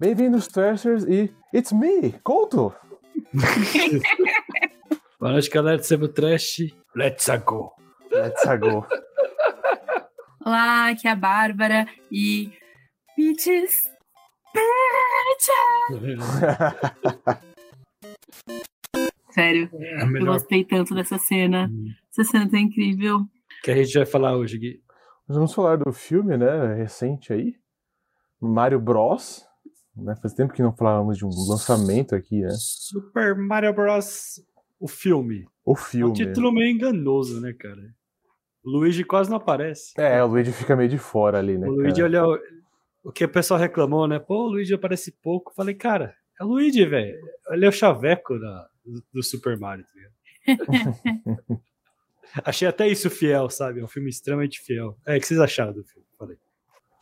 Bem-vindos, Trashers, e It's me, Couto! Boa noite, galera do Sebo Trash. Let's go! Let's go! Olá, aqui é a Bárbara e. Bitches! Bitches! Sério, É eu gostei tanto dessa cena. Essa cena tá incrível. que a gente vai falar hoje, Gui. Nós vamos falar do filme, né, recente aí, Mario Bros. Né, faz tempo que não falávamos de um lançamento aqui, né? Super Mario Bros. O filme. O filme. título meio enganoso, né, cara? O Luigi quase não aparece. É, o Luigi fica meio de fora ali, né? o Luigi, cara? olha, o que o pessoal reclamou, né? Pô, o Luigi aparece pouco. Falei, cara, é o Luigi, velho. Ele é o chaveco da, do, do Super Mario, tá ligado? Achei até isso fiel, sabe? É um filme extremamente fiel. É, o que vocês acharam do filme? Falei.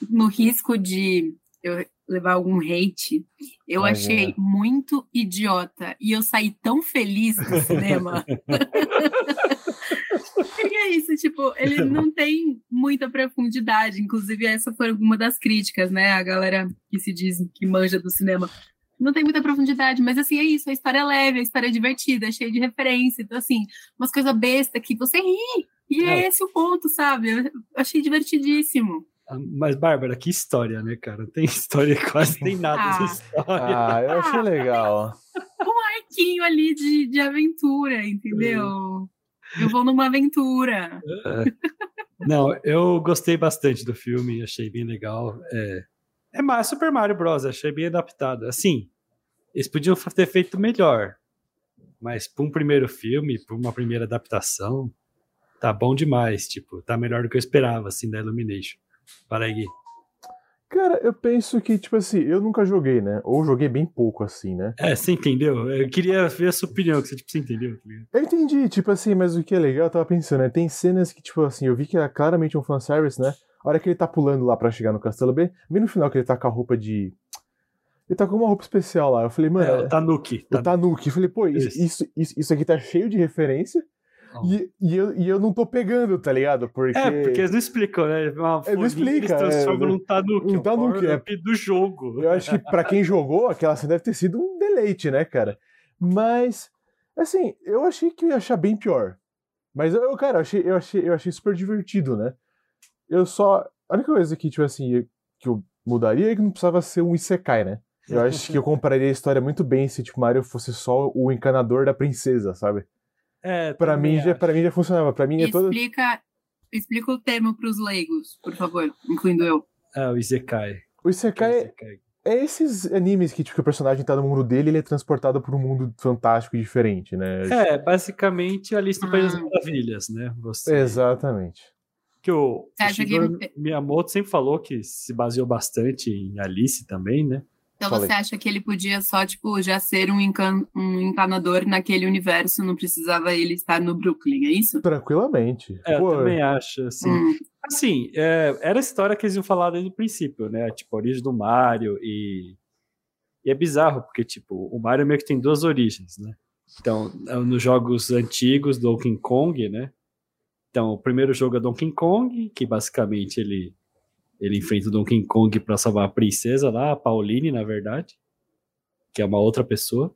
No risco de eu levar algum hate, eu Vai achei ver. muito idiota. E eu saí tão feliz do cinema. Porque é isso, tipo, ele não tem muita profundidade. Inclusive, essa foi uma das críticas, né? A galera que se diz que manja do cinema. Não tem muita profundidade, mas assim, é isso. A história é leve, a história é divertida, é cheia de referência. Então, assim, umas coisas bestas que você ri. E é, É. esse o ponto, sabe? Eu achei divertidíssimo. Mas, Bárbara, que história, né, cara? Não tem história, quase tem nada Ah. de história. Ah, eu achei legal. Um arquinho ali de, de aventura, entendeu? Eu vou numa aventura. Não, eu gostei bastante do filme, achei bem legal. É, é Ma- Super Mario Bros, achei bem adaptado. Assim, eles podiam ter feito melhor, mas para um primeiro filme, para uma primeira adaptação, tá bom demais. Tipo, tá melhor do que eu esperava, assim, da Illumination. Para aí. Cara, eu penso que, tipo assim, eu nunca joguei, né? Ou joguei bem pouco, assim, né? É, você entendeu? Eu queria ver a sua opinião, que você, tipo, você entendeu? tá? Eu entendi, tipo assim, mas o que é legal, eu tava pensando, né? Tem cenas que, tipo assim, eu vi que era claramente um fanservice, né? A hora que ele tá pulando lá pra chegar no Castelo B, bem no final que ele tá com a roupa de. Ele tá com uma roupa especial lá. Eu falei, mano, É, o Tanuki. o Tanuki. Eu falei, pô, Isso. isso, isso, isso aqui tá cheio de referência. E, e, eu, e eu não tô pegando, tá ligado? Porque. É, porque eles não explicam, né? Uma É, não explica, Eles transformam é, num Tanuki. um um Tanuki, power-up do jogo. Eu acho que pra quem jogou, aquela cena deve ter sido um deleite, né, cara? Mas, assim, eu achei que eu ia achar bem pior. Mas eu, eu, cara, eu achei, eu, achei, eu achei super divertido, né? Eu só. A única coisa que, tipo assim, que eu mudaria é que não precisava ser um Isekai, né? Eu acho que eu compraria a história muito bem se, tipo, Mario fosse só o encanador da princesa, sabe? É, Pra também mim, já, mim já funcionava. Pra mim é toda. Explica, explica o termo pros leigos, por favor, incluindo eu. É, o Isekai. O Isekai é, Isekai. é esses animes que, tipo, que o personagem tá no mundo dele e ele é transportado por um mundo fantástico e diferente, né? É, basicamente Alice no País das Ah. Maravilhas, né? Você, Exatamente. Que o, o que- Shigeru Miyamoto sempre falou que se baseou bastante em Alice também, né? Então Falei. você acha que ele podia só, tipo, já ser um, encan um encanador naquele universo, não precisava ele estar no Brooklyn, é isso? Tranquilamente. É, eu também acho, assim. Hum, Assim, é, era a história que eles iam falar desde o princípio, né? Tipo, a origem do Mario e... E é bizarro, porque, tipo, o Mario meio que tem duas origens, né? Então, nos jogos antigos, Donkey Kong, né? Então, o primeiro jogo é Donkey Kong, que basicamente ele, ele enfrenta o Donkey Kong pra salvar a princesa lá, a Pauline, na verdade, que é uma outra pessoa.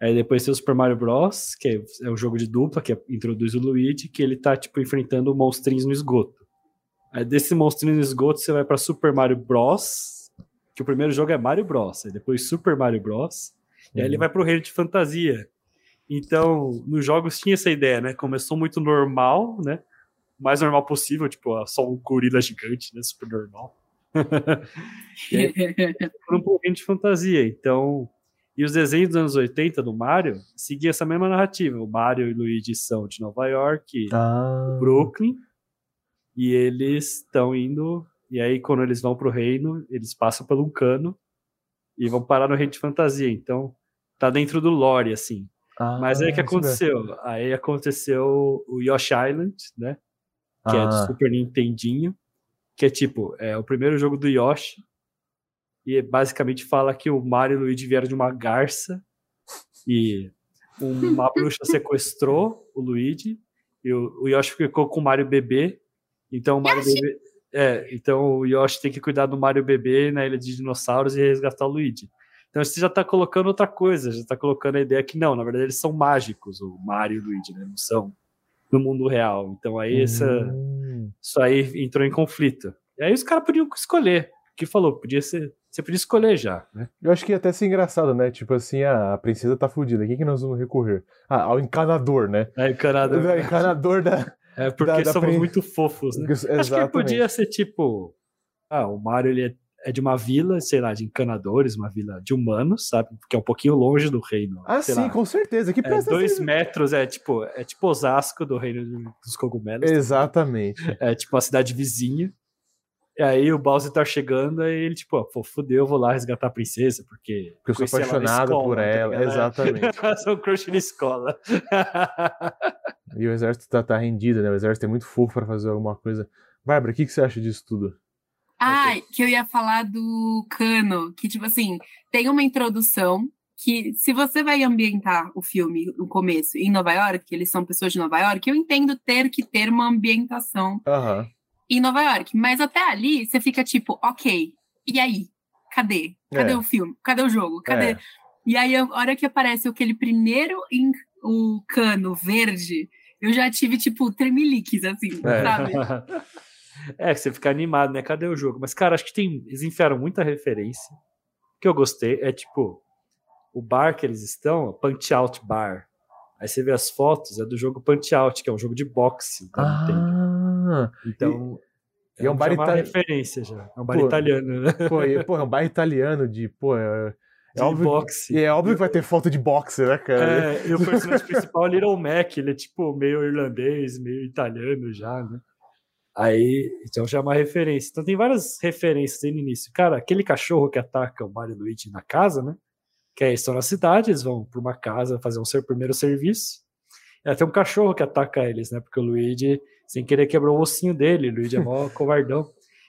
Aí depois tem o Super Mario Bros, que é, é um jogo de dupla, que é- introduz o Luigi, que ele tá, tipo, enfrentando monstrinhos no esgoto. Aí desse monstrinho no esgoto você vai pra Super Mario Bros, que o primeiro jogo é Mario Bros, aí depois Super Mario Bros, e aí ele Uhum. vai pro reino de fantasia. Então, nos jogos tinha essa ideia, né? Começou muito normal, né? Mais normal possível, tipo, só um gorila gigante, né? Super normal. E aí pro reino de fantasia. Então, e os desenhos dos anos 80 do Mario seguiam essa mesma narrativa. O Mario e o Luigi são de Nova York, Ah, Brooklyn, e eles estão indo. E aí, quando eles vão pro reino, eles passam por um cano e vão parar no reino de fantasia. Então, tá dentro do lore, assim. ah, Mas aí o que aconteceu? Aí aconteceu o Yoshi Island, né? Que é Ah, do Super Nintendinho. Que é tipo, é o primeiro jogo do Yoshi. E basicamente fala que o Mario e o Luigi vieram de uma garça. E uma bruxa sequestrou o Luigi. E o, o Yoshi ficou com o Mario bebê. Então o Mario Yoshi! bebê. É, então o Yoshi tem que cuidar do Mario bebê na ilha de dinossauros e resgatar o Luigi. Então você já tá colocando outra coisa, já tá colocando a ideia que não, na verdade eles são mágicos, o Mario e o Luigi, né? Não são no mundo real. Então aí essa, Hum. isso aí entrou em conflito. E aí os caras podiam escolher. O que falou? Podia ser. Você podia escolher já, né? Eu acho que ia até ser engraçado, né? Tipo assim, ah, a princesa tá fudida. Quem que nós vamos recorrer? Ah, ao encanador, né? O Canadá. O encanador da. É porque da- da somos prin- muito fofos, né? Acho que Exatamente. podia ser tipo. Ah, o Mario ele é, é de uma vila, sei lá, de encanadores, uma vila de humanos, sabe? Que é um pouquinho longe do reino. Ah, sim, lá, com certeza. Que é, dois assim- metros, é tipo, é tipo Osasco do reino dos cogumelos. Exatamente. É tipo uma cidade vizinha. E aí o Bowser tá chegando e ele, tipo, ó, pô, fudeu, eu vou lá resgatar a princesa, porque. Porque eu sou apaixonado escola, por tá ela. ligado? Exatamente. Sou um crush na escola. E o exército tá, tá rendido, né? O exército é muito fofo pra fazer alguma coisa. Bárbara, o que, que você acha disso tudo? Ai, que eu ia falar do cano, que tipo assim, tem uma introdução que se você vai ambientar o filme, no começo, em Nova York, que eles são pessoas de Nova York, eu entendo ter que ter uma ambientação Aham. em Nova York, mas até ali você fica tipo, ok, e aí? Cadê? Cadê É. o filme? Cadê o jogo? Cadê? É. E aí, a hora que aparece aquele primeiro em- o cano verde, eu já tive, tipo, tremeliques, assim, É. sabe? É, você fica animado, né? Cadê o jogo? Mas, cara, acho que tem. Eles enfiaram muita referência. O que eu gostei é tipo. O bar que eles estão, Punch Out Bar. Aí você vê as fotos, é do jogo Punch Out, que é um jogo de boxe Nintendo. Ah, Então. e é um bar já uma itali- referência já. É um bar Pô. italiano, né? pô, e, pô, é um bairro italiano de, pô, é, é óbvio, boxe. e é óbvio que vai ter foto de boxe, né, cara? É, e o personagem principal é Little Mac, ele é tipo meio irlandês, meio italiano já, né? Aí, então já é uma referência. Então tem várias referências aí no início. Cara, aquele cachorro que ataca o Mario e o Luigi na casa, né? Que aí estão na cidade, eles vão pra uma casa fazer um seu primeiro serviço. E tem um cachorro que ataca eles, né? Porque o Luigi, sem querer, quebrou o ossinho dele. O Luigi é mó covardão.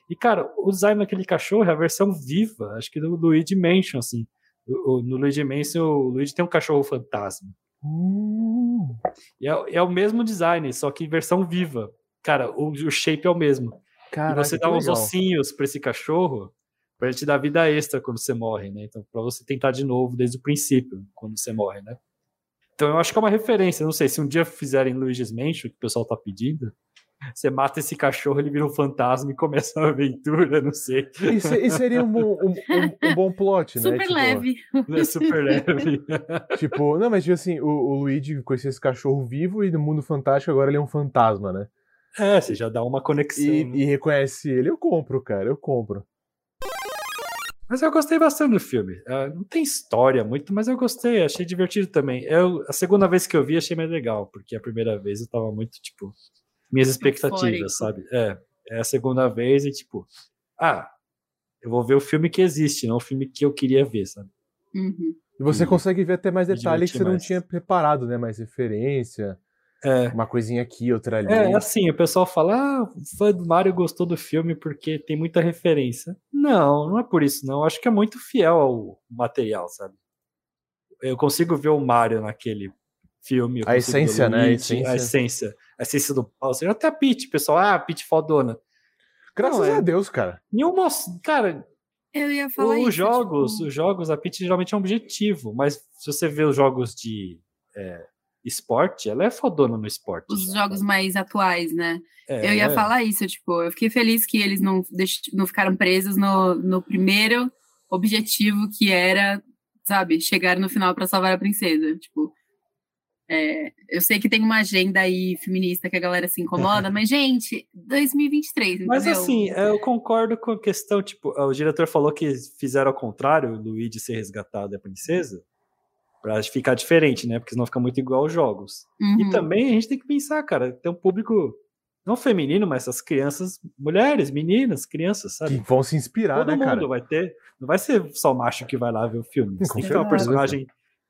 E, cara, o design daquele cachorro é a versão viva, acho que do Luigi Mansion, assim. O- o- no Luigi Mansion, o Luigi tem um cachorro fantasma. Hum, E é, é o mesmo design, só que em versão viva. Cara, o, o shape é o mesmo. caraca, e você dá uns legal. ossinhos pra esse cachorro pra ele te dar vida extra quando você morre, né? Então, pra você tentar de novo desde o princípio, quando você morre, né? Então, eu acho que é uma referência. Não sei, se um dia fizerem Luigi's Mansion, que o pessoal tá pedindo, você mata esse cachorro, ele vira um fantasma e começa uma aventura, não sei. E, se- e seria um bom, um, um- um bom plot, né? Super Tipo, leve. É super leve. Tipo, não, mas tipo assim, o, o Luigi conhecia esse cachorro vivo e no mundo fantástico agora ele é um fantasma, né? É, você já dá uma conexão. E, né? e reconhece ele, eu compro, cara, eu compro. Mas eu gostei bastante do filme. Ah, não tem história muito, mas eu gostei, achei divertido também. Eu, a segunda vez que eu vi, achei mais legal, porque a primeira vez eu tava muito, tipo, minhas expectativas, sabe? É, é a segunda vez e, tipo, ah, eu vou ver o filme que existe, não o filme que eu queria ver, sabe? Uhum. E você E- consegue ver até mais detalhes que você não mais. tinha preparado, né? Mais referência, É, uma coisinha aqui, outra ali. É, assim, o pessoal fala, ah, o fã do Mario gostou do filme porque tem muita referência. Não, não é por isso, não. Eu acho que é muito fiel ao material, sabe? Eu consigo ver o Mario naquele filme. A essência, né? A essência. A essência. A essência do Bowser. Até a Peach, pessoal. Ah, a Peach fodona. Graças Não, é- a Deus, cara. Nenhuma. Cara, Eu ia falar os isso. jogos, tipo, os jogos, a Peach geralmente é um objetivo, mas se você vê os jogos de é, esporte, ela é fodona no esporte. os já, jogos mais atuais, né? É, Eu ia é. falar isso, tipo, eu fiquei feliz que eles não, deix- não ficaram presos no, no primeiro objetivo que era, sabe, chegar no final pra salvar a princesa. Tipo, é, eu sei que tem uma agenda aí feminista que a galera se incomoda, mas, gente, 2023, entendeu? Mas assim, eu concordo com a questão, tipo, o diretor falou que fizeram ao contrário, o Luigi ser resgatado e a princesa, pra ficar diferente, né? Porque senão fica muito igual aos jogos. Uhum. E também a gente tem que pensar, cara, tem um público não feminino, mas essas crianças, mulheres, meninas, crianças, Que sabe? vão se inspirar, Todo né, mundo cara? vai ter. Não vai ser só macho que vai lá ver o filme. Você Com tem que ter uma personagem.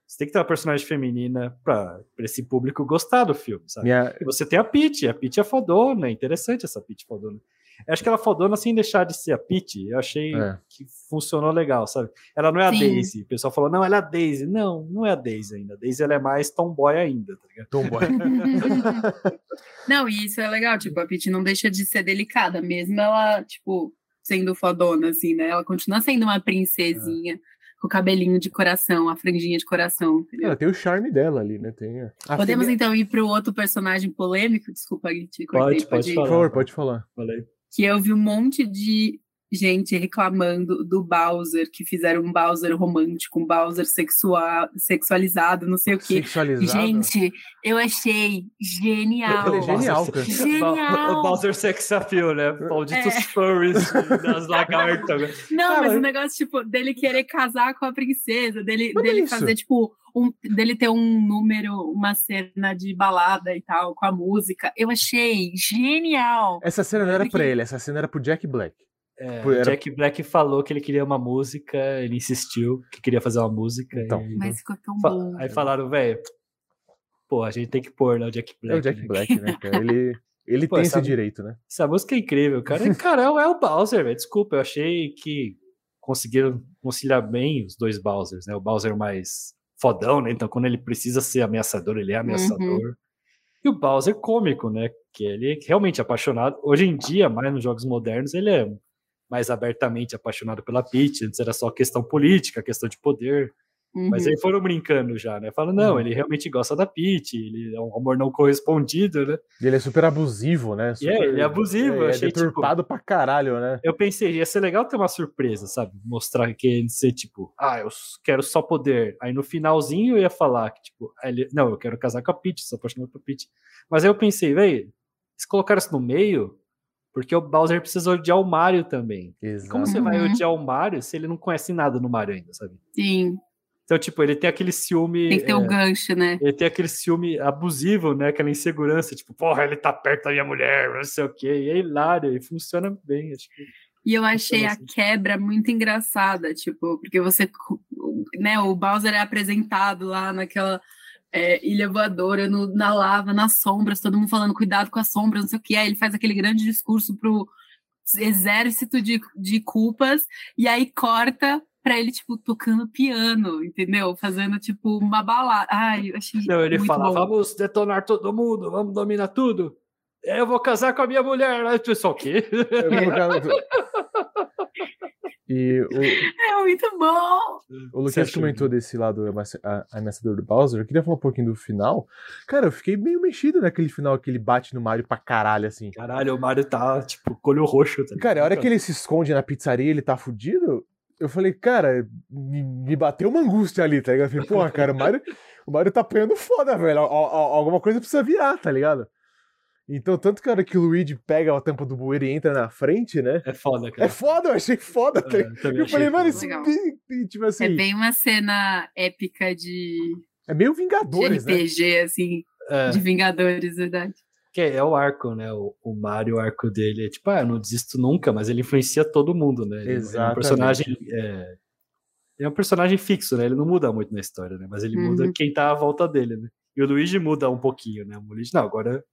Você tem que ter uma personagem feminina pra, pra esse público gostar do filme, sabe? Minha... E você tem a Peach, a Peach é fodona, é interessante essa Peach fodona. Eu acho que ela fodona sem deixar de ser a Peach. Eu achei É. que funcionou legal, sabe? Ela não é a Sim. Daisy. O pessoal falou, não, ela é a Daisy. Não, não é a Daisy ainda. A Daisy ela é mais tomboy ainda, tá ligado? Tomboy. Não, e isso é legal, tipo, a Peach não deixa de ser delicada, mesmo ela, tipo, sendo fodona, assim, né? Ela continua sendo uma princesinha, com o cabelinho de coração, a franjinha de coração, entendeu? Ela tem o charme dela ali, né? Tem a- a Podemos filha- então ir pro outro personagem polêmico? Desculpa, Gui, te cortei, Pode, pode. Por falar. favor, pode falar. Falei. Que eu vi um monte de gente reclamando do Bowser, que fizeram um Bowser romântico, um Bowser sexual, sexualizado, não sei o quê. Sexualizado. Gente, eu achei genial. Ele é genial, cara. Genial. O Bowser sex appeal, né? Malditos É. furries das lagartas. né? Não, mas o negócio, tipo, dele querer casar com a princesa, dele, é dele isso. fazer, tipo, um, dele ter um número, uma cena de balada e tal, com a música. Eu achei genial. Essa cena não era pra Porque- ele, essa cena era pro Jack Black. É, Pô, era- Jack Black falou que ele queria uma música, ele insistiu que queria fazer uma música. Então. e- Mas ficou tão Fa- bom. Aí falaram, velho, pô, a gente tem que pôr né, o Jack Black. É o Jack né? Black, né, cara? Ele, ele Pô, tem essa- esse direito, né? Essa música é incrível, cara. E, cara, é o Bowser, velho. Desculpa, eu achei que conseguiram conciliar bem os dois Bowsers, né? O Bowser mais fodão, né? Então, quando ele precisa ser ameaçador, ele é ameaçador. E o Bowser cômico, né? Que ele é realmente apaixonado. Hoje em dia, mais nos jogos modernos, ele é mais abertamente apaixonado pela Peach. Antes era só questão política, questão de poder. Mas Uhum. aí foram brincando já, né? Falam, não, Uhum. ele realmente gosta da Peach, ele é um amor não correspondido, né? E ele é super abusivo, né? Super, ele é abusivo, eu É, achei, deturpado pra caralho, né? Eu pensei, ia ser legal ter uma surpresa, sabe? Mostrar que ele ser tipo, ah, eu quero só poder. Aí no finalzinho eu ia falar que, tipo, aí ele, não, eu quero casar com a Peach, sou apaixonado por Peach. Mas aí eu pensei, velho, eles colocaram isso no meio porque o Bowser precisa odiar o Mario também. Exato. Como você vai odiar o Mario se ele não conhece nada no Mario ainda, sabe? Sim, Então, tipo, ele tem aquele ciúme. tem que ter é, um gancho, né? ele tem aquele ciúme abusivo, né? Aquela insegurança, tipo, porra, ele tá perto da minha mulher, não sei o quê. E é hilário, e funciona bem. Acho que E eu achei a assim. quebra muito engraçada, tipo, porque você, né, o Bowser é apresentado lá naquela é, ilha voadora, no- na lava, nas sombras, todo mundo falando cuidado com as sombras, não sei o que, aí ele faz aquele grande discurso pro exército de, de culpas, e aí corta pra ele, tipo, tocando piano, entendeu? Fazendo, tipo, uma balada. Ai, eu achei Não, ele muito fala, bom. vamos detonar todo mundo, vamos dominar tudo. Eu vou casar com a minha mulher. Aí o pessoal, o quê? Eu vou E o, É muito bom! o Lucas comentou desse lado ameaçador do Bowser. Eu queria falar um pouquinho do final. Cara, eu fiquei meio mexido naquele final que ele bate no Mario pra caralho, assim. Caralho, o Mario tá, tipo, com o olho roxo. Tá Cara, a hora que ele se esconde na pizzaria e ele tá fudido, eu falei, cara, me, me bateu uma angústia ali, tá ligado? Eu falei, porra, cara, o Mario, o Mario tá apanhando foda, velho. Al- al- Alguma coisa precisa virar, tá ligado? Então, tanto que a hora que o Luigi pega a tampa do bueiro e entra na frente, né? É foda, cara. É foda, eu achei foda. tá É, eu achei falei, mano, bem- tipo assim, É é, bem uma cena épica de, meio de Vingadores, né? RPG, assim, É, de Vingadores, verdade. Que é o arco, né? O, o Mario, o arco dele é tipo, ah, eu não desisto nunca, mas ele influencia todo mundo, né? Ele, ele é um personagem. É, ele é um personagem fixo, né? Ele não muda muito na história, né? Mas ele muda Uhum. quem tá à volta dele, né? E o Luigi muda um pouquinho, né? O Luigi, não, agora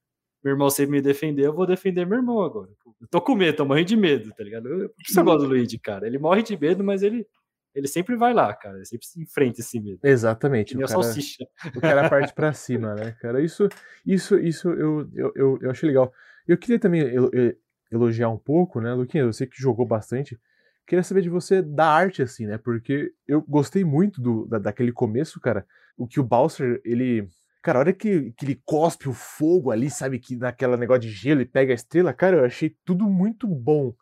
meu irmão sempre me defender, eu vou defender meu irmão agora. Eu tô com medo, tô morrendo de medo, tá ligado? Por isso eu gosto do Luigi, cara. Ele morre de medo, mas ele, ele sempre vai lá, cara. Ele sempre se enfrenta esse medo. Exatamente. O o cara, salsicha. o cara parte pra cima, né, cara? Isso, isso, isso eu, eu, eu, eu achei legal. Eu queria também elo- elogiar um pouco, né, Luquinha? Sei que jogou bastante. Queria saber de você da arte, assim, né? Porque eu gostei muito do, da, daquele começo, cara. O que o Bowser, ele. Cara, a hora que, que ele cospe o fogo ali, sabe? Que naquela negócio de gelo e pega a estrela, cara, eu achei tudo muito bom.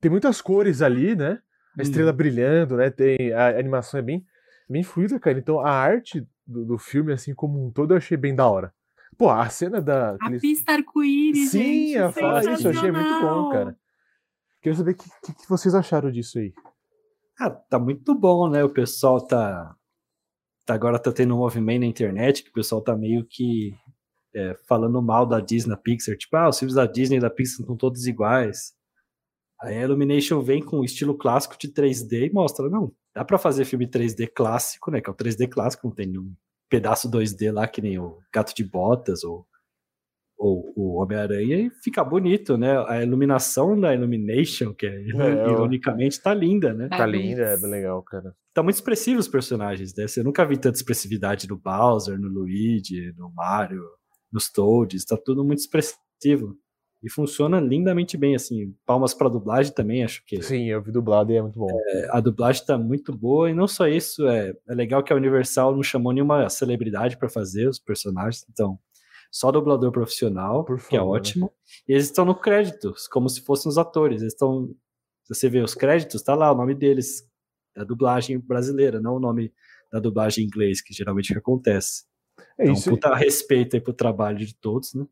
Tem muitas cores ali, né? A estrela Hum. brilhando, né? Tem, a animação é bem, bem fluida, cara. Então a arte do, do filme, assim como um todo, eu achei bem da hora. Pô, a cena da. A aqueles- pista arco-íris, Sim, gente, eu ia falar isso, eu achei muito bom, cara. Queria saber o que, que, que vocês acharam disso aí. Ah, tá muito bom, né? O pessoal tá, tá agora tá tendo um movimento na internet que o pessoal tá meio que é, falando mal da Disney, da Pixar, tipo, ah, os filmes da Disney e da Pixar estão todos iguais. Aí a Illumination vem com o estilo clássico de 3D e mostra, não, dá pra fazer filme 3D clássico, né? Que é o 3D clássico, não tem um pedaço 2D lá que nem o Gato de Botas ou o, o Homem-Aranha e fica bonito, né? A iluminação da Illumination, que é, É, ironicamente tá linda, né? Tá linda, é bem legal, cara. Tá muito expressivo os personagens, né? Você nunca vi tanta expressividade no Bowser, no Luigi, no Mario, nos Toads, tá tudo muito expressivo. E funciona lindamente bem, assim. Palmas pra dublagem também, acho que Sim, eu vi dublado e é muito bom. a dublagem tá muito boa. E não só isso, é, é legal que a Universal não chamou nenhuma celebridade pra fazer os personagens, então só dublador profissional, Por que é favor, né? ótimo. E eles estão no crédito, como se fossem os atores. Eles estão. Se você vê os créditos, tá lá o nome deles, da dublagem brasileira, não o nome da dublagem em inglês, que geralmente acontece. É Então, isso, puta respeito aí pro trabalho de todos, né?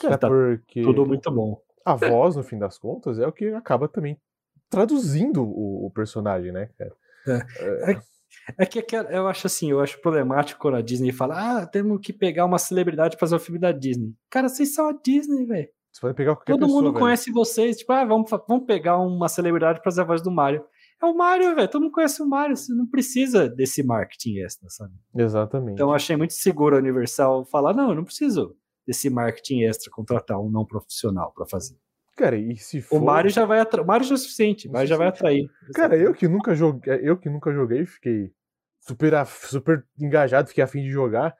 Cara, tá porque Tudo muito bom. a voz, no fim das contas, é o que acaba também traduzindo o, o personagem, né, cara? É. É que aquela- eu acho assim, eu acho problemático quando a Disney fala, ah, temos que pegar uma celebridade pra fazer o filme da Disney. Cara, vocês são a Disney, velho. Você pode pegar qualquer Todo pessoa, mundo velho. conhece vocês. Tipo, ah, vamos, vamos pegar uma celebridade pra fazer a voz do Mario. É o Mario, velho. Todo mundo conhece o Mario. Você não precisa desse marketing extra, sabe? Exatamente. Então eu achei muito seguro a Universal falar, não, eu não preciso desse marketing extra, contratar um não profissional pra fazer. Cara, e se for... O Mario já vai atrair. O Mario já é o suficiente, mas já vai atrair. Cara, eu que nunca joguei, eu que nunca joguei, fiquei super, super engajado, fiquei afim de jogar.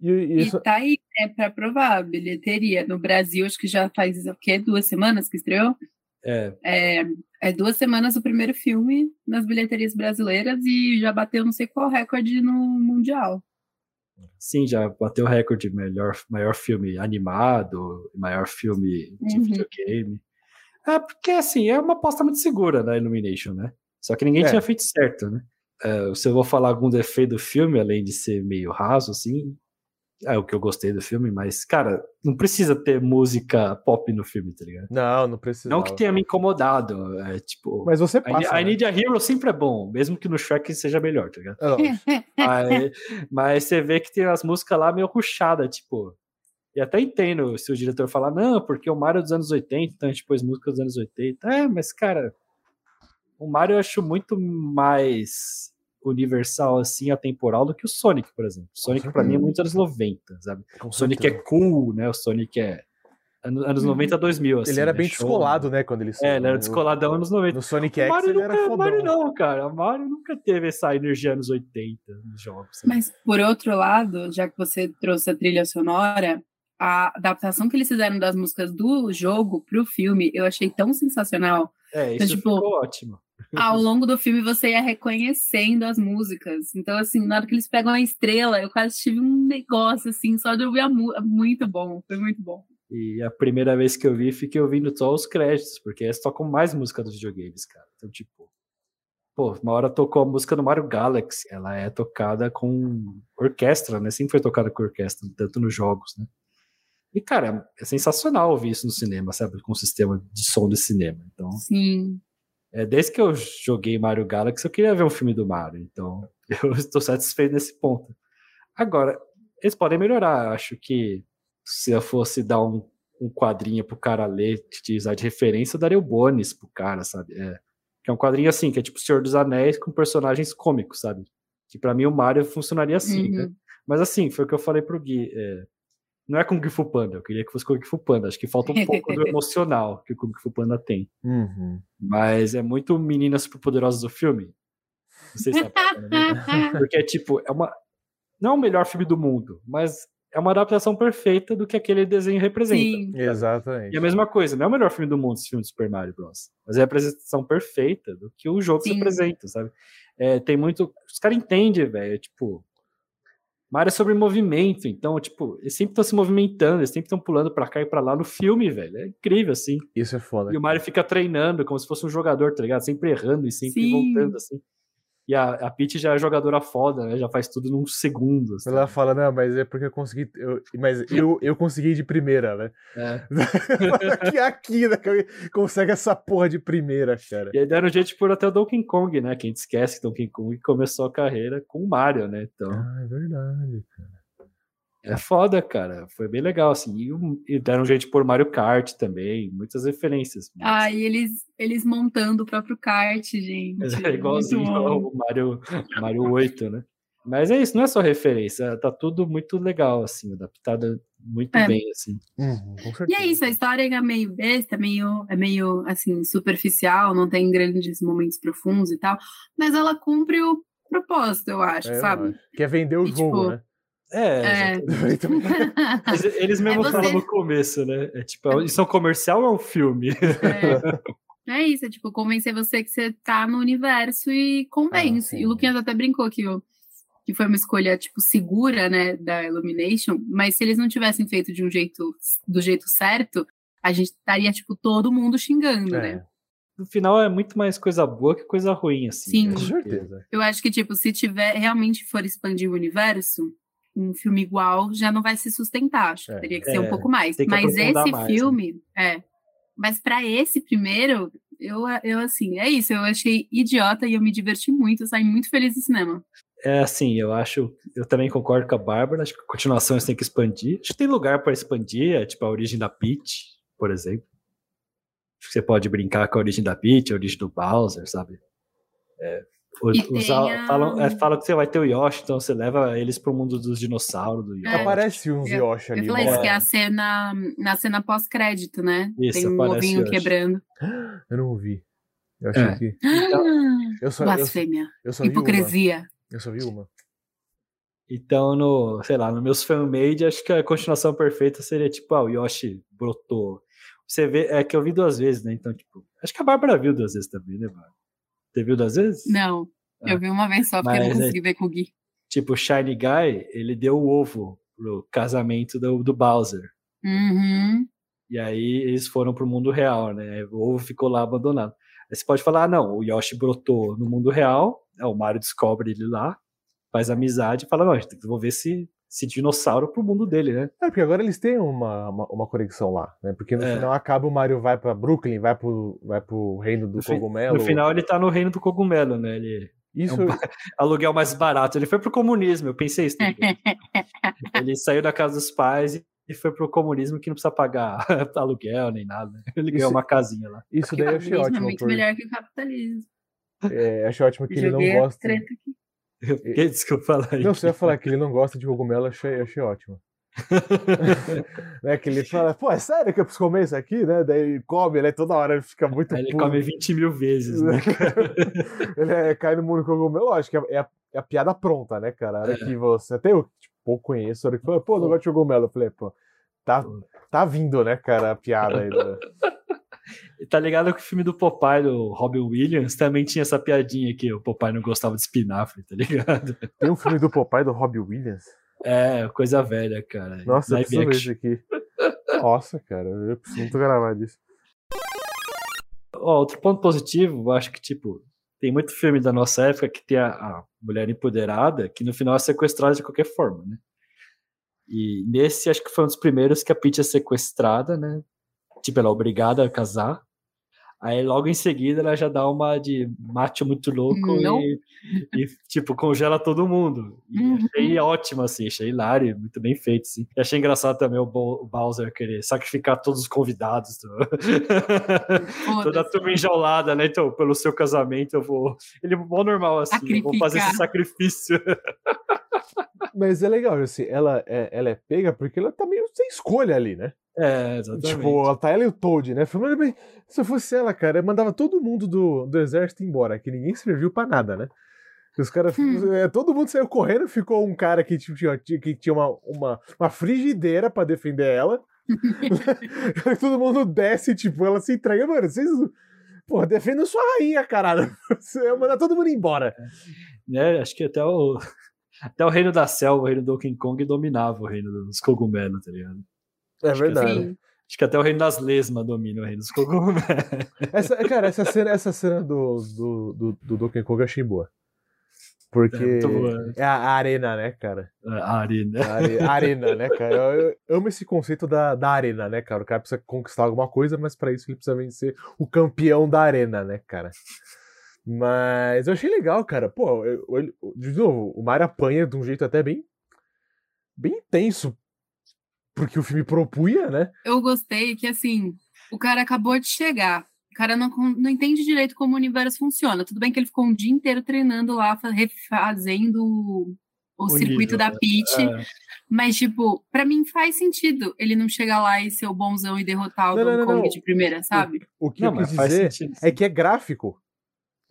E, e E isso, tá aí, é pra provar a bilheteria. No Brasil, acho que já faz o quê? Duas semanas que estreou? É, É, é duas semanas o primeiro filme nas bilheterias brasileiras e já bateu não sei qual recorde no Mundial. Sim, já bateu o recorde de melhor, maior filme animado, maior filme de Uhum. videogame. É, porque assim, é uma aposta muito segura da Illumination, né? Só que ninguém É. tinha feito certo, né? É, se eu vou falar algum defeito do filme, além de ser meio raso, assim, é o que eu gostei do filme, mas, cara, não precisa ter música pop no filme, tá ligado? não, não precisa. Não que tenha me incomodado, é tipo. Mas você I, passa, I né? Need a Hero sempre é bom, mesmo que no Shrek seja melhor, tá ligado? É. Mas, mas você vê que tem as músicas lá meio ruchadas, tipo. E até entendo se o diretor falar, não, porque o Mario é dos anos 80, então a gente pôs músicas dos anos 80. É, mas, cara, o Mario eu acho muito mais universal, assim, atemporal do que o Sonic, por exemplo. O Sonic, pra mim, é muito anos 90, sabe? Com O Sonic é cool, né? O Sonic é ano- anos 90 a 2000, assim. Ele era né? bem Show, descolado, né, quando ele É, ele era descoladão anos 90. No Sonic X Mario, ele era nunca, o fodão. Mario não, cara. O Mario nunca teve essa energia anos 80 nos jogos. sabe? Mas, por outro lado, já que você trouxe a trilha sonora, a adaptação que eles fizeram das músicas do jogo pro filme, eu achei tão sensacional. É, Então, isso tipo, ficou ótimo. Ao longo do filme, você ia reconhecendo as músicas. Então, assim, na hora que eles pegam a estrela, eu quase tive um negócio, assim, só de ouvir a música. Muito bom, foi muito bom. E a primeira vez que eu vi, fiquei ouvindo só os créditos, porque eles tocam mais música dos videogames, cara. Então, tipo, pô, uma hora tocou a música do Mario Galaxy. Ela é tocada com orquestra, né? Sempre foi tocada com orquestra, tanto nos jogos, né? E, cara, é sensacional ouvir isso no cinema, sabe? Com o sistema de som de cinema. Então, Sim. É, desde que eu joguei Mario Galaxy, eu queria ver um filme do Mario, então eu estou satisfeito nesse ponto. Agora, eles podem melhorar. Acho que se eu fosse dar um, um quadrinho pro cara ler, utilizar de referência, eu daria o bônus pro cara, sabe? É, que é um quadrinho assim, que é tipo Senhor dos Anéis com personagens cômicos, sabe? Que pra mim o Mario funcionaria assim, né? Uhum. Mas assim, foi o que eu falei pro Gui. é, não é Kung Fu Panda, eu queria que fosse Kung Fu Panda. Acho que falta um pouco do emocional que o Kung Fu Panda tem. Uhum. Mas é muito Meninas Superpoderosas do filme. Não sei se é Porque é tipo, é uma. Não é o melhor filme do mundo, mas é uma adaptação perfeita do que aquele desenho representa. Sim. E Exatamente. a mesma coisa, não é o melhor filme do mundo esse filme do Super Mario Bros. Mas é a apresentação perfeita do que o jogo se Sim. apresenta, sabe? É, tem muito. Os caras entendem, velho. Tipo. Mario é sobre movimento, então, tipo, eles sempre estão se movimentando, eles sempre estão pulando pra cá e pra lá no filme, velho. É incrível, assim. Isso é foda. E o Mario fica treinando como se fosse um jogador, tá ligado? Sempre errando e sempre Sim. voltando, assim. E a, a Peach já é jogadora foda, né? Já faz tudo num segundo. assim. Ela fala, não, mas é porque eu consegui. Eu, mas eu, eu consegui de primeira, né? É. que aqui, né? que Consegue essa porra de primeira, cara. E aí deram jeito de pôr até o Donkey Kong, né? Que a gente esquece que Donkey Kong começou a carreira com o Mario, né? Então, Ah, é verdade. É foda, cara. Foi bem legal, assim. E, e deram um jeito pôr Mario Kart também, muitas referências. Ah, e eles, eles montando o próprio kart, gente. É igualzinho ao Mario, Mario 8, né? Mas é isso, não é só referência, tá tudo muito legal, assim, adaptado muito É. bem, assim. Uhum, E é isso, a história é meio besta, meio, é meio assim, superficial, não tem grandes momentos profundos e tal, mas ela cumpre o propósito, eu acho, É, sabe? Quer vender o E, jogo, tipo, né? É, É. Eles, eles mesmos É falam no começo, né? É tipo, isso é um comercial ou é um filme? É, é isso, é tipo, convencer você que você tá no universo e convence. Ah, e o Luquinhas até brincou que, o- que foi uma escolha, tipo, segura, né, da Illumination, mas se eles não tivessem feito de um jeito, do jeito certo, a gente estaria, tipo, todo mundo xingando, né? é, No final é muito mais coisa boa que coisa ruim, assim. Sim. né? com certeza. Eu acho que, tipo, se tiver realmente for expandir o universo, um filme igual já não vai se sustentar. Acho que É. teria que ser É, um pouco mais. tem Mas esse mais, né? filme, é. Mas pra esse primeiro, eu, eu assim, é isso. Eu achei idiota e eu me diverti muito. Eu saí muito feliz do cinema. É assim, eu acho, eu também concordo com a Bárbara, acho que a continuação têm que expandir. Acho que tem lugar para expandir, é tipo a origem da Peach, por exemplo. Acho que você pode brincar com a origem da Peach, a origem do Bowser, sabe? É, o- usar- tem a- falam, é, falam que você vai ter o Yoshi, então você leva eles pro mundo dos dinossauros, do Yoshi. É. Aparece uns Eu- Yoshi ali. Eu falei uma isso, que é a cena, na cena pós-crédito, né? Isso, Tem um ovinho Yoshi. quebrando. Eu não vi. Eu achei É. que. Então, Eu só, eu, Blasfêmia. eu só vi uma. Hipocrisia. Eu só vi uma. Então, no, sei lá, no meus fanmade, acho que a continuação perfeita seria tipo, ah, o Yoshi brotou. Você vê, é que eu vi duas vezes, né? Então, tipo, acho que a Bárbara viu duas vezes também, né, Bárbara? Você viu duas vezes? Não, Ah. eu vi uma vez só, porque eu não Mas é- consegui ver com o Gui. Tipo, o Shiny Guy, ele deu o ovo pro casamento do, do Bowser. Uhum. E aí eles foram pro mundo real, né? O ovo ficou lá abandonado. Aí você pode falar, ah, não, o Yoshi brotou no mundo real, né, o Mario descobre ele lá, faz amizade e fala, não, a gente tem que devolver esse, esse dinossauro pro mundo dele, né? É, porque agora eles têm uma, uma, uma conexão lá, né? Porque no É. final acaba o Mario vai pra Brooklyn, vai pro, vai pro reino do No, fi- cogumelo. no final ele tá no reino do cogumelo, né? Ele Isso, é um aluguel mais barato. Ele foi pro comunismo, eu pensei isso. também. ele saiu da casa dos pais e- e foi pro comunismo que não precisa pagar aluguel nem nada. Ele ganhou uma casinha lá. isso daí eu achei capitalismo é ótimo. muito Por, melhor que o capitalismo. é, achei ótimo que ele não gosta. treta aqui. Eu fiquei, desculpa falar. Não, você ia falar que ele não gosta de cogumelo, eu achei, achei ótimo. né, que ele fala, pô, é sério que eu preciso comer isso aqui, né? Daí ele come, né? Toda hora ele fica muito Aí ele puto. come 20 mil vezes, né? ele é, cai no mundo do cogumelo. Lógico, é, é a, é a piada pronta, né, cara? A hora É. que você. Até eu, tipo, conheço, a hora que fala, pô, não gosto de cogumelo. Eu falei, pô, tá, tá vindo, né, cara, a piada aí. E Tá ligado que o filme do Popeye, do Robin Williams, também tinha essa piadinha que o Popeye não gostava de espinafre, tá ligado? Tem um filme do Popeye do Robbie Williams. É, coisa velha, cara. Nossa, eu preciso ver isso aqui. Nossa, cara, eu preciso muito gravar disso. Ó, outro ponto positivo, eu acho que, tipo, tem muito filme da nossa época que tem a, a mulher empoderada que no final é sequestrada de qualquer forma, né? E nesse, acho que foi um dos primeiros que a Peach é sequestrada, né? Tipo, ela é obrigada a casar. Aí logo em seguida ela já dá uma de macho muito louco e, e, tipo, congela todo mundo. E Uhum. achei ótimo, assim, achei hilário, muito bem feito, assim. E achei engraçado também o, o Bowser querer sacrificar todos os convidados. do- Toda a turma enjaulada, né? Então, pelo seu casamento, eu vou. Ele é mó normal, assim, vou fazer esse sacrifício. Mas é legal, assim, ela é, ela é pega porque ela tá meio sem escolha ali, né? É, exatamente. Tipo, ela tá ela e o Toad, né? Falei, se eu fosse ela, cara, eu mandava todo mundo do, do exército embora, que ninguém serviu pra nada, né? Os caras. Hum. é, todo mundo saiu correndo, ficou um cara que tipo, tinha, que tinha uma, uma, uma frigideira pra defender ela. todo mundo desce, tipo, ela se entrega, mano, vocês. Porra, defenda sua rainha, caralho. Você ia mandar todo mundo embora. né? Acho que até o. Até o reino da selva, o reino do Donkey Kong, dominava o reino dos cogumelos, tá ligado? É Acho verdade. Acho que até o reino das lesmas domina o reino dos cogumelos. Essa, cara, essa cena, essa cena do, do, do, do Donkey Kong eu achei boa. Porque É é a, arena, né, cara? A arena. A are- arena, né, cara? Eu, eu amo esse conceito da, da arena, né, cara? O cara precisa conquistar alguma coisa, mas pra isso ele precisa vencer o campeão da arena, né, cara? Mas eu achei legal, cara. Pô, eu- eu- de novo, o Mario apanha de um jeito até bem. bem intenso. Porque o filme propunha, né? Eu gostei que, assim, o cara acabou de chegar. O cara não, não entende direito como o universo funciona. Tudo bem que ele ficou um dia inteiro treinando lá, fa- refazendo o, O circuito nível, da Peach. É. Mas, tipo, pra mim faz sentido ele não chegar lá e ser o bonzão e derrotar o Não, não, Donkey não, Kong não. de primeira, sabe? O que Não, eu quis faz dizer sentido. é que é gráfico.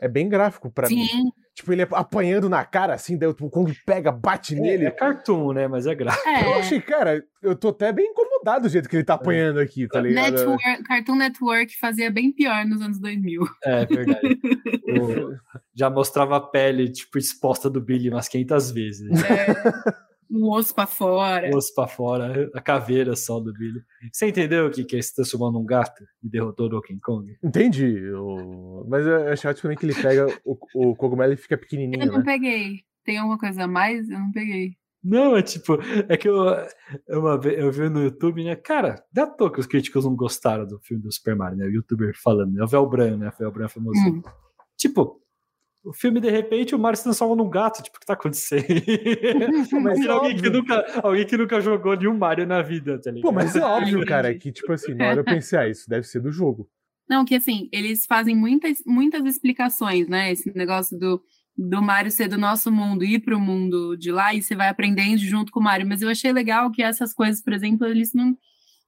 É bem gráfico pra mim. Sim. Tipo, ele apanhando na cara, assim, daí o Kong pega, bate nele. É, é cartoon, né? Mas é gráfico. Eu É. achei, cara, eu tô até bem incomodado do jeito que ele tá apanhando aqui, tá ligado? Network, Cartoon Network fazia bem pior nos anos 2000. É verdade. O- já mostrava a pele, tipo, exposta do Billy umas 500 vezes. O osso pra fora. O osso pra fora, a caveira só do Billy. Você entendeu o que que é se transformando num gato e derrotou o Donkey Kong? Entendi. eu- Mas eu achei ótimo também que ele pega o, o cogumelo e fica Eu pequenininho, não né? peguei. Tem alguma coisa a mais? Eu não peguei. Não, é tipo, é que eu, eu, uma vez, eu vi no YouTube, né? Cara, da toa que os críticos não gostaram do filme do Super Mario, né? O youtuber falando, né? O Velbran, né? O Velbran é famoso. Hum. Tipo, o filme, de repente, o Mario se transforma num gato. Tipo, o que tá acontecendo? mas é alguém, que nunca, alguém que nunca jogou nenhum Mario na vida, tá ligado? Pô, mas é óbvio, cara, que, tipo assim, na hora eu pensei, ah, isso deve ser do jogo. Não, que assim, eles fazem muitas, muitas explicações, né? Esse negócio do, do Mario ser do nosso mundo, ir pro mundo de lá e você vai aprendendo junto com o Mario. Mas eu achei legal que essas coisas, por exemplo, eles não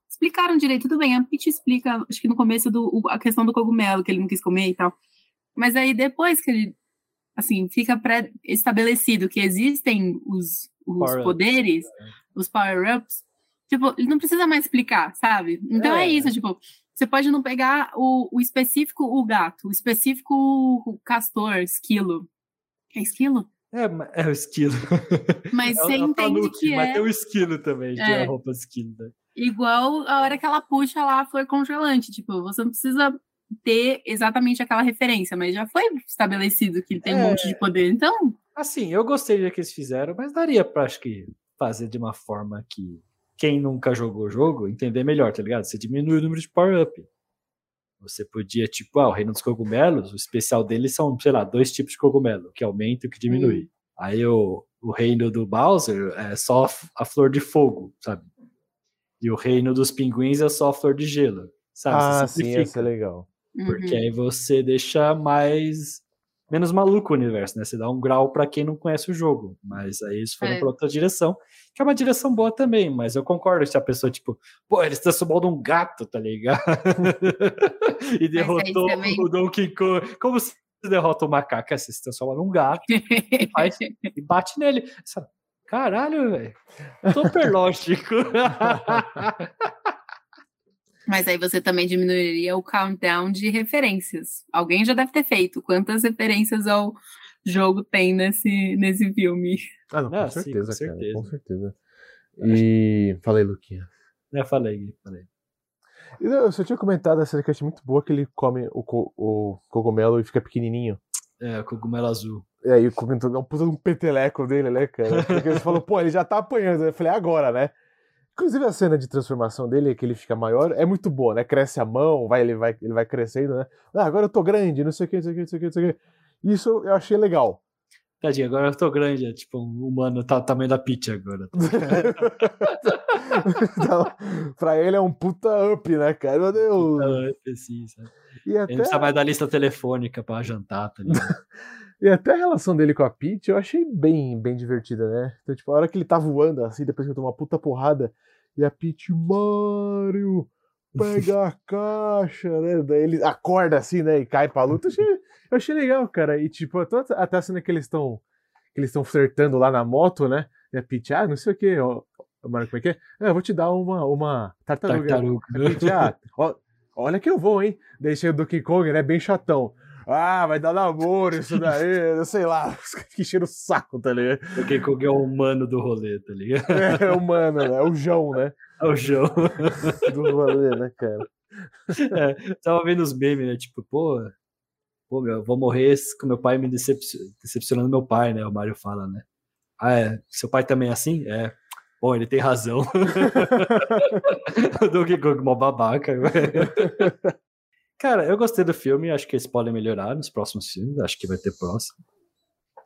explicaram direito. Tudo bem, a Peach explica, acho que no começo, do, a questão do cogumelo, que ele não quis comer e tal. Mas aí depois que ele, assim, fica pré-estabelecido que existem os, os poderes, os power-ups, tipo, ele não precisa mais explicar, sabe? Então é, É. isso, tipo, você pode não pegar o, o específico, o gato, o específico, o castor, esquilo. É esquilo? É, é o esquilo. Mas É você é entende que Mas é tem o esquilo também, que é É. a roupa de esquilo. Né? igual a hora que ela puxa lá a flor congelante. Tipo, você não precisa ter exatamente aquela referência, mas já foi estabelecido que ele tem É. um monte de poder. Então, Assim, eu gostei do que eles fizeram, mas daria pra, acho que, fazer de uma forma que quem nunca jogou o jogo entender melhor, tá ligado? Você diminui o número de power-up. Você podia, tipo, ah, o Reino dos Cogumelos, o especial deles são, sei lá, dois tipos de cogumelo, que aumenta e que diminui. Aí o, o reino do Bowser é só a flor de fogo, sabe? E o reino dos pinguins é só a flor de gelo, sabe? Ah, sim, essa é legal. Porque uhum. aí você deixa mais. menos maluco o universo, né? Você dá um grau pra quem não conhece o jogo. Mas aí eles foram É. pra outra direção, que é uma direção boa também. Mas eu concordo se a pessoa, tipo, pô, eles transformou num gato, tá ligado? e derrotou também- o Donkey Kong. Como se derrota o macaco? É, Você se transforma num gato e, faz- e bate nele. Caralho, velho. Super lógico. Mas aí você também diminuiria o countdown de referências. Alguém já deve ter feito. Quantas referências ao jogo tem nesse, nesse filme? Ah, não, com Ah, sim, com certeza, cara, certeza. com certeza. E falei, Luquinha. né, falei, Gui, falei. Eu só tinha comentado essa que eu achei muito boa que ele come o, co- o cogumelo e fica pequenininho. É, cogumelo azul. E aí comentou, é um puta de um peteleco dele, né, cara? Porque ele falou, pô, ele já tá apanhando. Eu falei, agora, né? Inclusive a cena de transformação dele, que ele fica maior, é muito boa, né? Cresce a mão, vai, ele, vai, ele vai crescendo, né? Ah, agora eu tô grande, não sei o que, não sei o que, não sei o que, não sei o que. Isso eu achei legal. Tadinho, agora eu tô grande, é tipo um humano, tá tamanho da pizza agora. então, pra ele é um puta up, né, cara? Meu Deus. Então, é preciso. né? E Ele não até, precisa mais da lista telefônica pra jantar, tá ligado? e até a relação dele com a Peach eu achei bem, bem divertida, né? Então, tipo, a hora que ele tá voando assim, depois que eu tomo uma puta porrada, e a Peach, Mario, pega a caixa, né? Daí ele acorda assim, né? E cai pra luta. Eu achei, eu achei legal, cara. E tipo, até a cena que eles estão que eles estão flertando lá na moto, né? E a Peach, ah, não sei o que, ó. Mano, como é que é? Ah, eu vou te dar uma, uma tartaruga. Tartaruga. A Peach, ah, ó, olha que eu vou, hein? Daí chega o Donkey Kong, né? Bem chatão. Ah, vai dar namoro isso daí, eu sei lá. Que encheram o saco, tá ligado? Porque Kong é o humano do rolê, tá ligado? É o mano, né? É o João, né? É o João. Do rolê, né, cara? É, tava vendo os memes, né? Tipo, pô, pô, meu, eu vou morrer com meu pai me decep- decepcionando meu pai, né? O Mario fala, né? Ah, é? Seu pai também é assim? É. Bom, ele tem razão. o Donkey Kong, mó babaca. velho. Cara, eu gostei do filme, acho que eles podem melhorar nos próximos filmes, acho que vai ter próximo.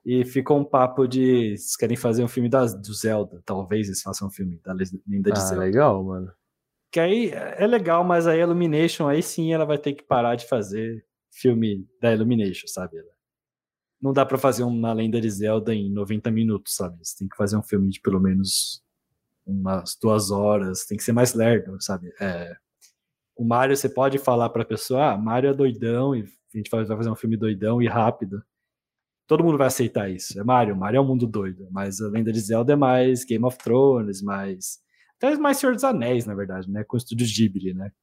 E ficou um papo de. Vocês querem fazer um filme das, do Zelda? Talvez eles façam um filme da Linda de Ah, Zelda. legal, mano. Que aí é legal, mas aí a Illumination, aí sim ela vai ter que parar de fazer filme da Illumination, sabe? Não dá para fazer uma lenda de Zelda em 90 minutos, sabe? Você tem que fazer um filme de pelo menos umas duas horas, tem que ser mais lerdo, sabe? É, o Mario, você pode falar pra pessoa, ah, Mario é doidão, e a gente vai fazer um filme doidão e rápido. Todo mundo vai aceitar isso. É Mario, Mario é um mundo doido. Mas a lenda de Zelda é mais Game of Thrones, mais. Até mais Senhor dos Anéis, na verdade, né? Com o estúdio Ghibli, né?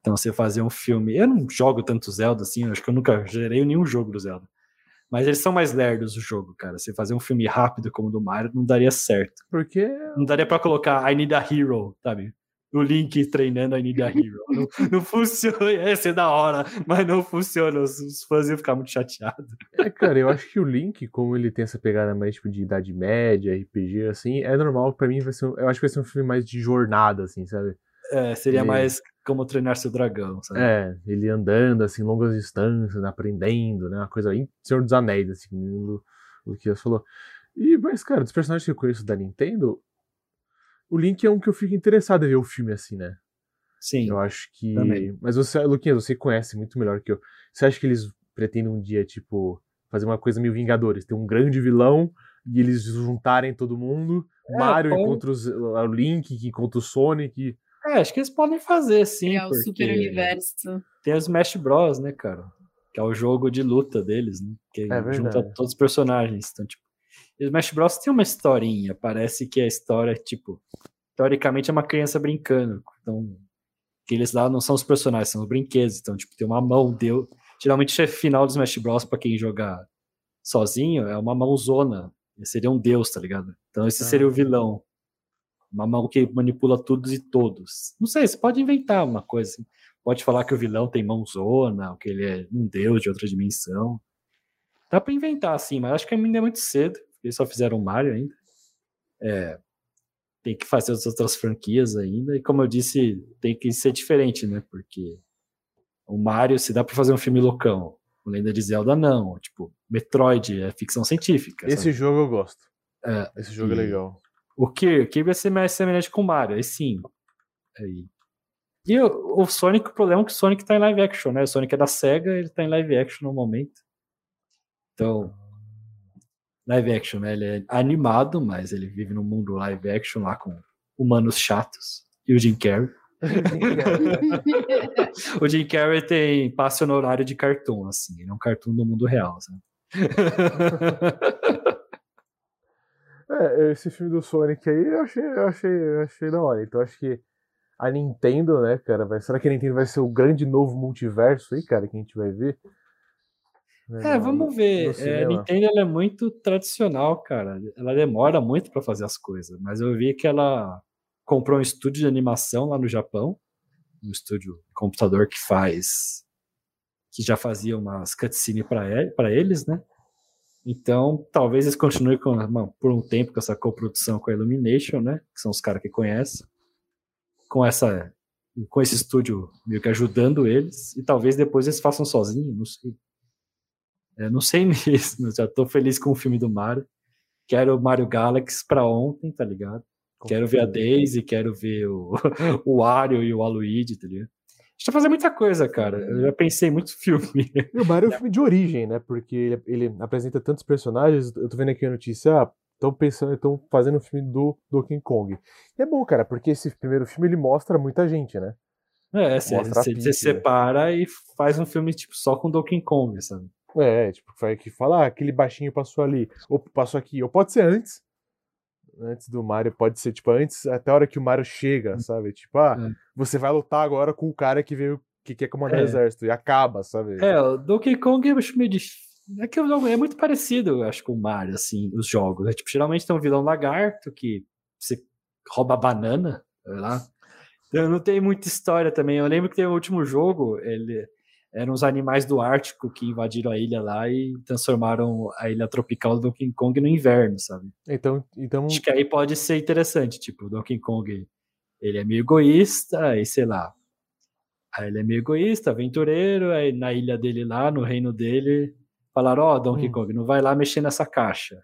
Então você fazer um filme. Eu não jogo tanto Zelda assim, acho que eu nunca gerei nenhum jogo do Zelda. Mas eles são mais lerdos o jogo, cara. Você fazer um filme rápido como o do Mario não daria certo. Porque. Não daria para colocar I Need a Hero, sabe? O Link treinando a Hero. não, não funciona, ia ser da hora, mas não funciona. Os, os fãs iam ficar muito chateados. É, cara, eu acho que o Link, como ele tem essa pegada mais tipo de Idade Média, RPG, assim, é normal. para mim vai ser. Eu acho que vai ser um filme mais de jornada, assim, sabe? É, seria ele... mais como treinar seu dragão, sabe? É, ele andando, assim, longas distâncias, aprendendo, né? Uma coisa bem Senhor dos Anéis, assim, do, do que você falou. E, mas, cara, dos personagens que eu conheço da Nintendo, o Link é um que eu fico interessado em ver o filme assim, né? Sim. Eu acho que. Também. Mas você, Luquinhas, você conhece muito melhor que eu. Você acha que eles pretendem um dia, tipo, fazer uma coisa meio Vingadores? Ter um grande vilão e eles juntarem todo mundo? É, Mario pode... contra os, o Link contra o Sonic. É, acho que eles podem fazer, sim. É o super universo. Tem os Smash Bros, né, cara? Que é o jogo de luta deles, né? Que é junta todos os personagens. Então, tipo, Smash Bros tem uma historinha. Parece que a história, tipo, teoricamente é uma criança brincando. Então, que eles lá não são os personagens, são os brinquedos. Então, tipo, tem uma mão, deu. Geralmente, o final do Smash Bros, pra quem jogar sozinho, é uma mãozona. Seria um deus, tá ligado? Então, esse seria o ah. vilão. Uma mão que manipula todos e todos. Não sei, você pode inventar uma coisa assim. Pode falar que o vilão tem mãozona, ou que ele é um deus de outra dimensão. Dá pra inventar, assim, mas acho que ainda é muito cedo. Eles só fizeram o Mario ainda. É, tem que fazer as outras franquias ainda. E como eu disse, tem que ser diferente, né? Porque o Mario, se dá pra fazer um filme loucão. O Lenda de Zelda, não. Tipo, Metroid é ficção científica. Esse sabe? jogo eu gosto. É, Esse jogo é e... é legal. O que? O que vai ser mais semelhante com o Mario, aí sim. Aí. E o, o, Sonic, o problema é que o Sonic tá em live action, né? O Sonic é da SEGA, ele tá em live action no momento. Então, live action, né? Ele é animado, mas ele vive num mundo live action lá com humanos chatos. E o Jim Carrey. o Jim Carrey tem passe honorário de cartoon, assim. Ele é um cartoon do mundo real, sabe? É, esse filme do Sonic aí eu achei, eu achei, eu achei da hora. Então acho que a Nintendo, né, cara, vai, será que a Nintendo vai ser o grande novo multiverso aí, cara, que a gente vai ver? É, vamos ver. É, a Nintendo ela é muito tradicional, cara. Ela demora muito para fazer as coisas, mas eu vi que ela comprou um estúdio de animação lá no Japão, um estúdio de computador que faz que já fazia umas cutscenes para eles, né? Então, talvez eles continuem com, por um tempo com essa coprodução com a Illumination, né? Que são os caras que conhecem. Com essa com esse estúdio meio que ajudando eles e talvez depois eles façam sozinhos, não sei. É, não sei mesmo, já tô feliz com o filme do Mario. Quero o Mario Galaxy pra ontem, tá ligado? Quero ver a Daisy, quero ver o, o Wario e o Aluigi, tá ligado? gente tá fazendo muita coisa, cara. Eu já pensei em muito filme. E o Mario é um filme de origem, né? Porque ele, ele apresenta tantos personagens. Eu tô vendo aqui a notícia, ah, estão pensando, estão fazendo um filme do Donkey Kong. E é bom, cara, porque esse primeiro filme ele mostra muita gente, né? É, você, você, você separa e faz um filme tipo só com Donkey Kong, sabe? É, tipo, vai que fala, ah, aquele baixinho passou ali, ou passou aqui, ou pode ser antes, antes do Mario, pode ser, tipo, antes, até a hora que o Mario chega, hum. sabe? Tipo, ah, é. você vai lutar agora com o cara que veio, que quer comandar é. o exército, e acaba, sabe? É, o Donkey Kong eu acho meio difícil. É que o jogo é muito parecido, eu acho, com o Mario, assim, os jogos. É, tipo, geralmente tem um vilão lagarto que você rouba banana, sei lá. Então, não tem muita história também. Eu lembro que tem o último jogo, ele eram os animais do Ártico que invadiram a ilha lá e transformaram a ilha tropical do Donkey Kong no inverno, sabe? Então, então... Acho que aí pode ser interessante, tipo, o Donkey Kong, ele é meio egoísta, aí sei lá, aí ele é meio egoísta, aventureiro, aí na ilha dele lá, no reino dele, falaram, ó, oh, Donkey hum. Kong, não vai lá mexer nessa caixa.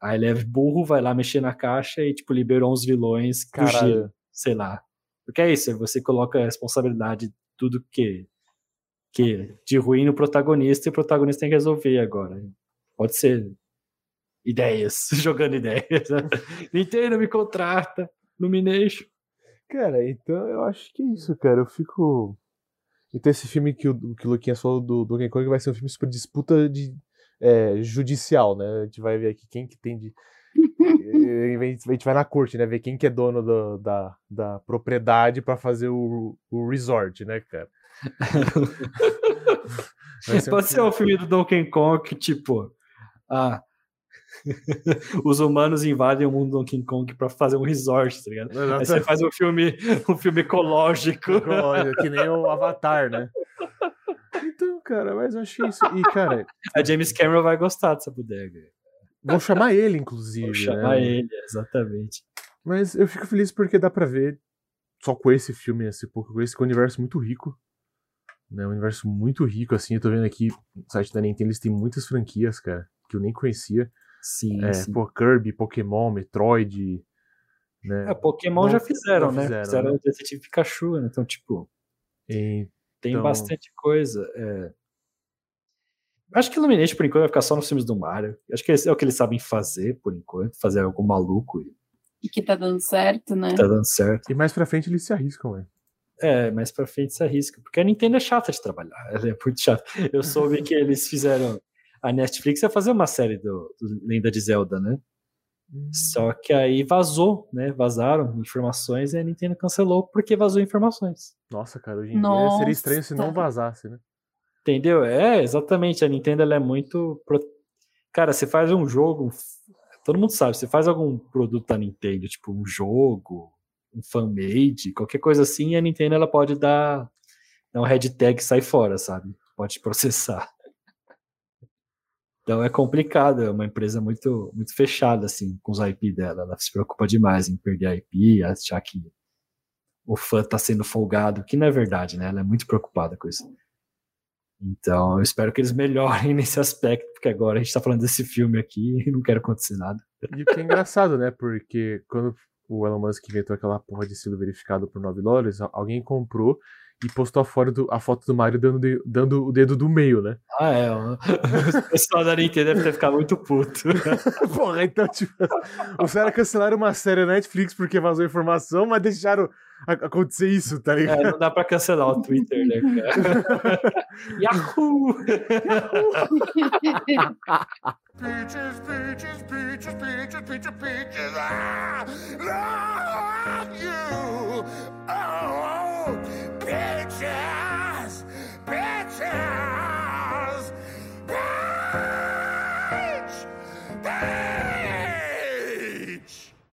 Aí ele é burro, vai lá mexer na caixa e, tipo, liberou uns vilões fugiram, sei lá. Porque é isso, você coloca a responsabilidade de tudo que que de ruim no protagonista e o protagonista tem que resolver agora. Pode ser ideias, jogando ideias. Nintendo me contrata, Illumination. Cara, então eu acho que é isso, cara. Eu fico. Então esse filme que o, que o Luquinhas falou do Donkey Kong vai ser um filme super disputa de, é, judicial, né? A gente vai ver aqui quem que tem de. a gente vai na corte, né? Ver quem que é dono do, da, da propriedade para fazer o, o resort, né, cara? Pode ser o um filme do Donkey Kong que, tipo, ah, os humanos invadem o mundo do Donkey Kong para fazer um resort, tá ligado? Exato. Aí você faz um filme, um filme ecológico. que nem o Avatar, né? Então, cara, mas eu achei isso. E, cara. A James Cameron vai gostar dessa bodega. Vou chamar ele, inclusive. Vou chamar né? ele, exatamente. Mas eu fico feliz porque dá pra ver, só com esse filme, esse pouco com esse, é um universo muito rico. Né? Um universo muito rico, assim. Eu tô vendo aqui no site da Nintendo, eles têm muitas franquias, cara, que eu nem conhecia. Sim, é, sim. Pô, Kirby, Pokémon, Metroid. Né? É, Pokémon Não, já fizeram, né? Fizeram, fizeram né? o Detetive Pikachu, né? Então, tipo. E... Tem então... bastante coisa. É... Acho que Illumination, por enquanto, vai ficar só nos filmes do Mario. Acho que é o que eles sabem fazer, por enquanto. Fazer algo maluco. E, e que tá dando certo, né? Tá dando certo. E mais pra frente eles se arriscam, velho. É, mais pra frente se arriscam. Porque a Nintendo é chata de trabalhar. Ela é muito chata. Eu soube que eles fizeram a Netflix ia fazer uma série do, do Lenda de Zelda, né? Hum. Só que aí vazou, né? Vazaram informações e a Nintendo cancelou porque vazou informações. Nossa, cara, hoje em Nossa. dia seria estranho se não vazasse, né? Entendeu? É, exatamente. A Nintendo ela é muito. Pro... Cara, você faz um jogo. Todo mundo sabe, você faz algum produto da Nintendo, tipo um jogo, um fan-made, qualquer coisa assim, a Nintendo ela pode dar, dar um red tag e sair fora, sabe? Pode processar. Então é complicado, é uma empresa muito, muito fechada assim com os IP dela. Ela se preocupa demais em perder a IP, achar que o fã está sendo folgado, que não é verdade, né? Ela é muito preocupada com isso. Então eu espero que eles melhorem nesse aspecto, porque agora a gente está falando desse filme aqui e não quero acontecer nada. E o que é engraçado, né? Porque quando o Elon Musk inventou aquela porra de selo verificado por 9 dólares, alguém comprou e postou a foto do, a foto do Mario dando, de, dando o dedo do meio, né? Ah, é. O pessoal da Nintendo deve ter ficado muito puto. Porra, então, tipo, os caras cancelaram uma série na Netflix porque vazou informação, mas deixaram acontecer isso, tá é, ligado? É, não dá pra cancelar o Twitter, né, cara? Yahoo! Peaches, peaches, peaches, peaches, peaches, peaches, ah, love you, oh, oh peaches, peaches.